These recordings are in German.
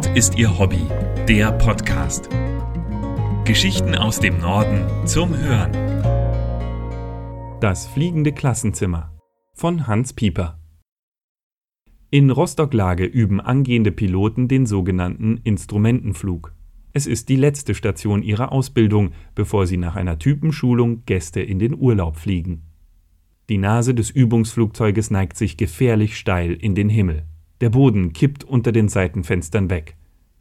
Nord ist Ihr Hobby, der Podcast. Geschichten aus dem Norden zum Hören. Das fliegende Klassenzimmer von Hans Pieper. In Rostock-Lage üben angehende Piloten den sogenannten Instrumentenflug. Es ist die letzte Station ihrer Ausbildung, bevor sie nach einer Typenschulung Gäste in den Urlaub fliegen. Die Nase des Übungsflugzeuges neigt sich gefährlich steil in den Himmel. Der Boden kippt unter den Seitenfenstern weg.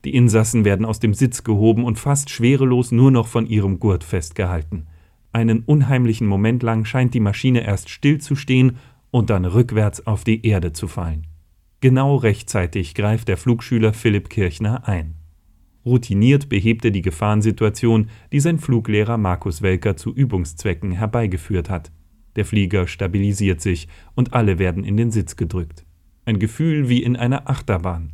Die Insassen werden aus dem Sitz gehoben und fast schwerelos nur noch von ihrem Gurt festgehalten. Einen unheimlichen Moment lang scheint die Maschine erst still zu stehen und dann rückwärts auf die Erde zu fallen. Genau rechtzeitig greift der Flugschüler Philipp Kirchner ein. Routiniert behebt er die Gefahrensituation, die sein Fluglehrer Markus Welker zu Übungszwecken herbeigeführt hat. Der Flieger stabilisiert sich und alle werden in den Sitz gedrückt ein Gefühl wie in einer Achterbahn.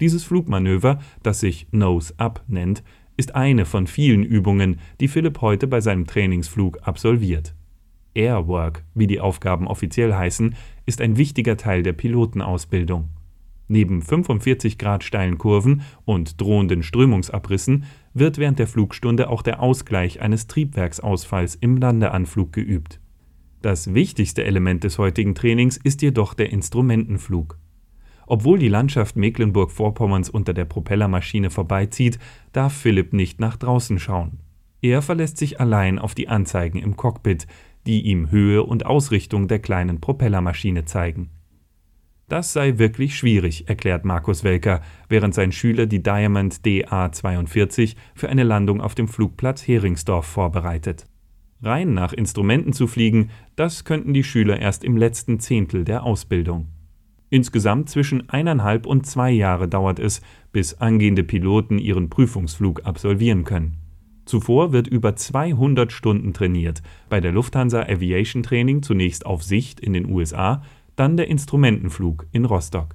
Dieses Flugmanöver, das sich Nose Up nennt, ist eine von vielen Übungen, die Philipp heute bei seinem Trainingsflug absolviert. Airwork, wie die Aufgaben offiziell heißen, ist ein wichtiger Teil der Pilotenausbildung. Neben 45 Grad steilen Kurven und drohenden Strömungsabrissen wird während der Flugstunde auch der Ausgleich eines Triebwerksausfalls im Landeanflug geübt. Das wichtigste Element des heutigen Trainings ist jedoch der Instrumentenflug. Obwohl die Landschaft Mecklenburg-Vorpommerns unter der Propellermaschine vorbeizieht, darf Philipp nicht nach draußen schauen. Er verlässt sich allein auf die Anzeigen im Cockpit, die ihm Höhe und Ausrichtung der kleinen Propellermaschine zeigen. Das sei wirklich schwierig, erklärt Markus Welker, während sein Schüler die Diamond DA-42 für eine Landung auf dem Flugplatz Heringsdorf vorbereitet. Rein nach Instrumenten zu fliegen, das könnten die Schüler erst im letzten Zehntel der Ausbildung. Insgesamt zwischen eineinhalb und zwei Jahre dauert es, bis angehende Piloten ihren Prüfungsflug absolvieren können. Zuvor wird über 200 Stunden trainiert, bei der Lufthansa Aviation Training zunächst auf Sicht in den USA, dann der Instrumentenflug in Rostock.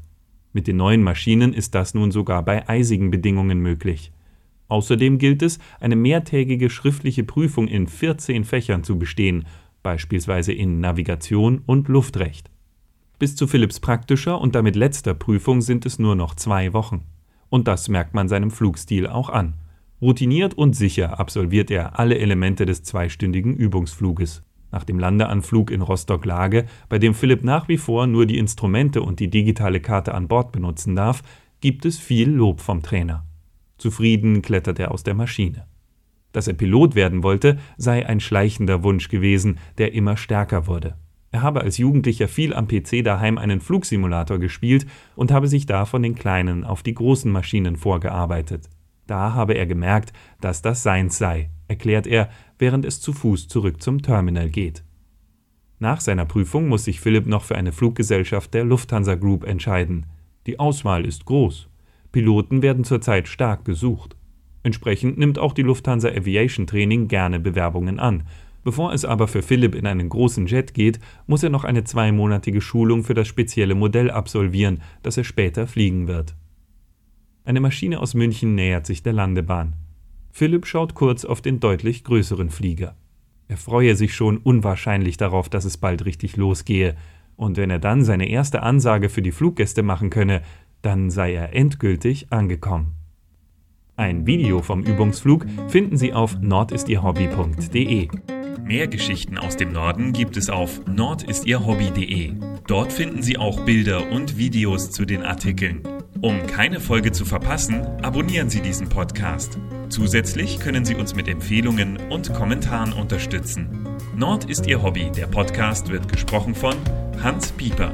Mit den neuen Maschinen ist das nun sogar bei eisigen Bedingungen möglich. Außerdem gilt es, eine mehrtägige schriftliche Prüfung in 14 Fächern zu bestehen, beispielsweise in Navigation und Luftrecht. Bis zu Philipps praktischer und damit letzter Prüfung sind es nur noch zwei Wochen. Und das merkt man seinem Flugstil auch an. Routiniert und sicher absolviert er alle Elemente des zweistündigen Übungsfluges. Nach dem Landeanflug in Rostock-Lage, bei dem Philipp nach wie vor nur die Instrumente und die digitale Karte an Bord benutzen darf, gibt es viel Lob vom Trainer. Zufrieden klettert er aus der Maschine. Dass er Pilot werden wollte, sei ein schleichender Wunsch gewesen, der immer stärker wurde. Er habe als Jugendlicher viel am PC daheim einen Flugsimulator gespielt und habe sich da von den kleinen auf die großen Maschinen vorgearbeitet. Da habe er gemerkt, dass das seins sei, erklärt er, während es zu Fuß zurück zum Terminal geht. Nach seiner Prüfung muss sich Philipp noch für eine Fluggesellschaft der Lufthansa Group entscheiden. Die Auswahl ist groß. Piloten werden zurzeit stark gesucht. Entsprechend nimmt auch die Lufthansa Aviation Training gerne Bewerbungen an. Bevor es aber für Philipp in einen großen Jet geht, muss er noch eine zweimonatige Schulung für das spezielle Modell absolvieren, das er später fliegen wird. Eine Maschine aus München nähert sich der Landebahn. Philipp schaut kurz auf den deutlich größeren Flieger. Er freue sich schon unwahrscheinlich darauf, dass es bald richtig losgehe, und wenn er dann seine erste Ansage für die Fluggäste machen könne, dann sei er endgültig angekommen. Ein Video vom Übungsflug finden Sie auf nordistierhobby.de. Mehr Geschichten aus dem Norden gibt es auf nordistierhobby.de. Dort finden Sie auch Bilder und Videos zu den Artikeln. Um keine Folge zu verpassen, abonnieren Sie diesen Podcast. Zusätzlich können Sie uns mit Empfehlungen und Kommentaren unterstützen. Nord ist Ihr Hobby. Der Podcast wird gesprochen von Hans Pieper.